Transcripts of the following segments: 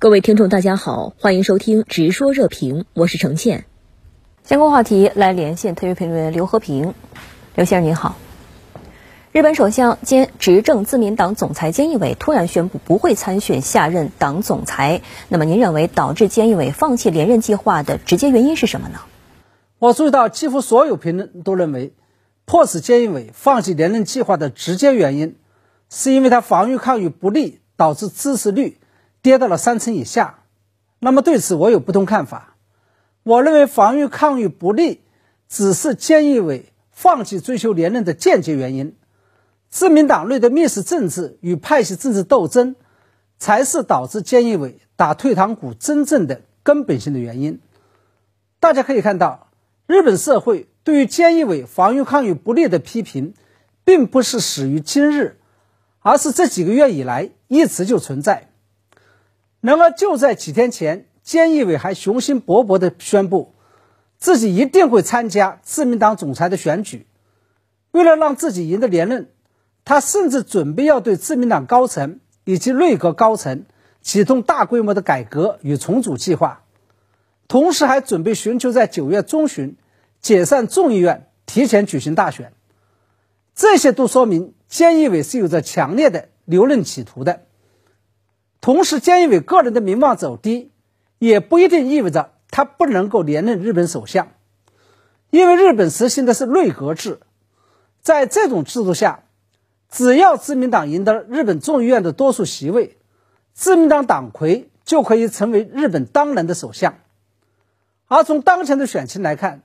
各位听众，大家好，欢迎收听《直说热评》，我是程倩。相关话题来连线特约评论员刘和平。刘先生您好。日本首相兼执政自民党总裁菅义伟突然宣布不会参选下任党总裁，那么您认为导致菅义伟放弃连任计划的直接原因是什么呢？我注意到，几乎所有评论都认为，迫使菅义伟放弃连任计划的直接原因，是因为他防御抗疫不力，导致支持率。跌到了三成以下，那么对此我有不同看法。我认为防御抗疫不力只是菅义伟放弃追求连任的间接原因，自民党内的密室政治与派系政治斗争，才是导致菅义伟打退堂鼓真正的根本性的原因。大家可以看到，日本社会对于菅义伟防御抗疫不力的批评，并不是始于今日，而是这几个月以来一直就存在。然而，就在几天前，菅义伟还雄心勃勃地宣布，自己一定会参加自民党总裁的选举。为了让自己赢得连任，他甚至准备要对自民党高层以及内阁高层启动大规模的改革与重组计划，同时还准备寻求在九月中旬解散众议院，提前举行大选。这些都说明菅义伟是有着强烈的留任企图的。同时，菅义伟个人的名望走低，也不一定意味着他不能够连任日本首相，因为日本实行的是内阁制，在这种制度下，只要自民党赢得日本众议院的多数席位，自民党党魁就可以成为日本当然的首相。而从当前的选情来看，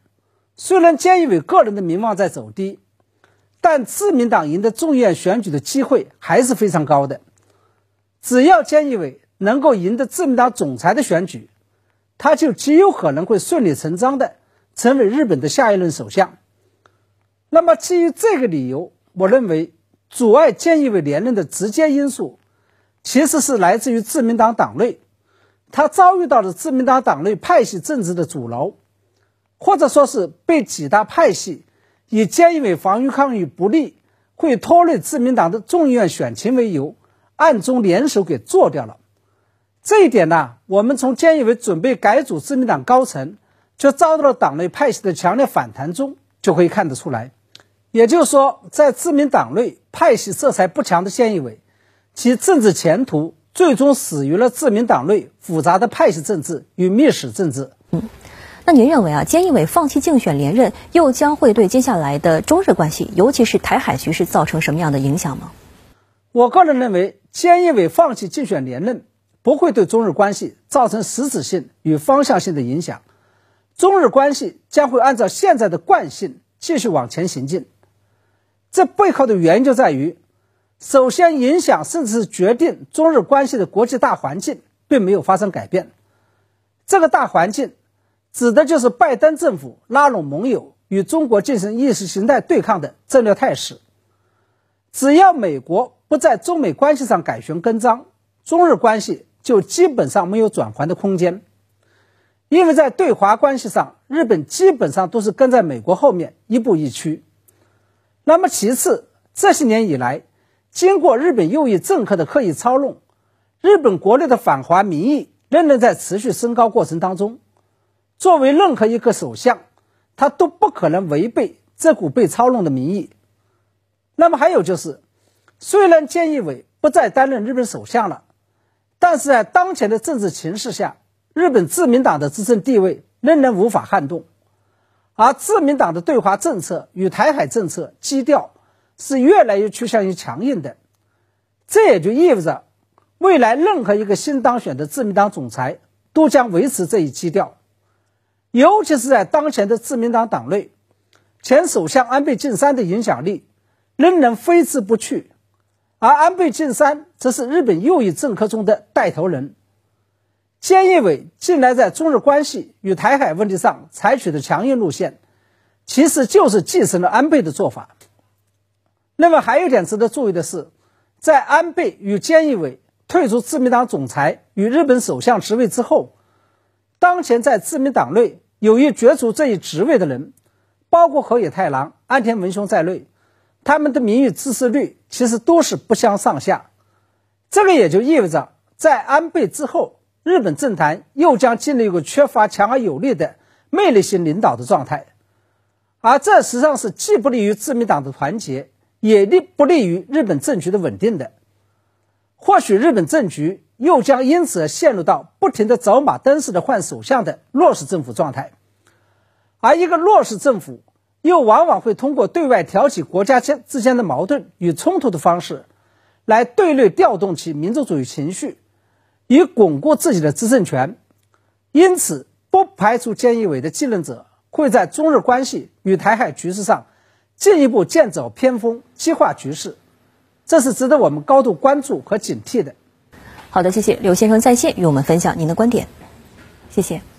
虽然菅义伟个人的名望在走低，但自民党赢得众议院选举的机会还是非常高的。只要菅义伟能够赢得自民党总裁的选举，他就极有可能会顺理成章的成为日本的下一任首相。那么，基于这个理由，我认为阻碍菅义伟连任的直接因素，其实是来自于自民党党内，他遭遇到了自民党党内派系政治的阻挠，或者说是被几大派系以菅义伟防御抗议不利，会拖累自民党的众议院选情为由。暗中联手给做掉了，这一点呢，我们从菅义伟准备改组自民党高层，就遭到了党内派系的强烈反弹中，就可以看得出来。也就是说，在自民党内派系色彩不强的菅义伟，其政治前途最终死于了自民党内复杂的派系政治与密室政治。嗯，那您认为啊，菅义伟放弃竞选连任，又将会对接下来的中日关系，尤其是台海局势造成什么样的影响吗？我个人认为。菅义伟放弃竞选连任，不会对中日关系造成实质性与方向性的影响，中日关系将会按照现在的惯性继续往前行进。这背后的原因就在于，首先影响甚至是决定中日关系的国际大环境并没有发生改变，这个大环境指的就是拜登政府拉拢盟友与中国进行意识形态对抗的战略态势，只要美国。在中美关系上改弦更张，中日关系就基本上没有转圜的空间。因为在对华关系上，日本基本上都是跟在美国后面亦步亦趋。那么其次，这些年以来，经过日本右翼政客的刻意操弄，日本国内的反华民意仍然在持续升高过程当中。作为任何一个首相，他都不可能违背这股被操弄的民意。那么还有就是。虽然菅义伟不再担任日本首相了，但是在当前的政治形势下，日本自民党的执政地位仍然无法撼动，而自民党的对华政策与台海政策基调是越来越趋向于强硬的，这也就意味着，未来任何一个新当选的自民党总裁都将维持这一基调，尤其是在当前的自民党党内，前首相安倍晋三的影响力仍然挥之不去。而安倍晋三则是日本右翼政客中的带头人。菅义伟近来在中日关系与台海问题上采取的强硬路线，其实就是继承了安倍的做法。那么还有一点值得注意的是，在安倍与菅义伟退出自民党总裁与日本首相职位之后，当前在自民党内有意角逐这一职位的人，包括河野太郎、安田文雄在内。他们的民意支持率其实都是不相上下，这个也就意味着，在安倍之后，日本政坛又将进入一个缺乏强而有力的魅力型领导的状态，而这实际上是既不利于自民党的团结，也利不利于日本政局的稳定的。或许日本政局又将因此而陷入到不停的走马灯似的换首相的弱势政府状态，而一个弱势政府又往往会通过对外挑起国家间之间的矛盾与冲突的方式，来对内调动其民族主义情绪。以巩固自己的执政权，因此不排除菅义伟的继任者会在中日关系与台海局势上进一步剑走偏锋，激化局势，这是值得我们高度关注和警惕的。好的，谢谢刘先生在线与我们分享您的观点，谢谢。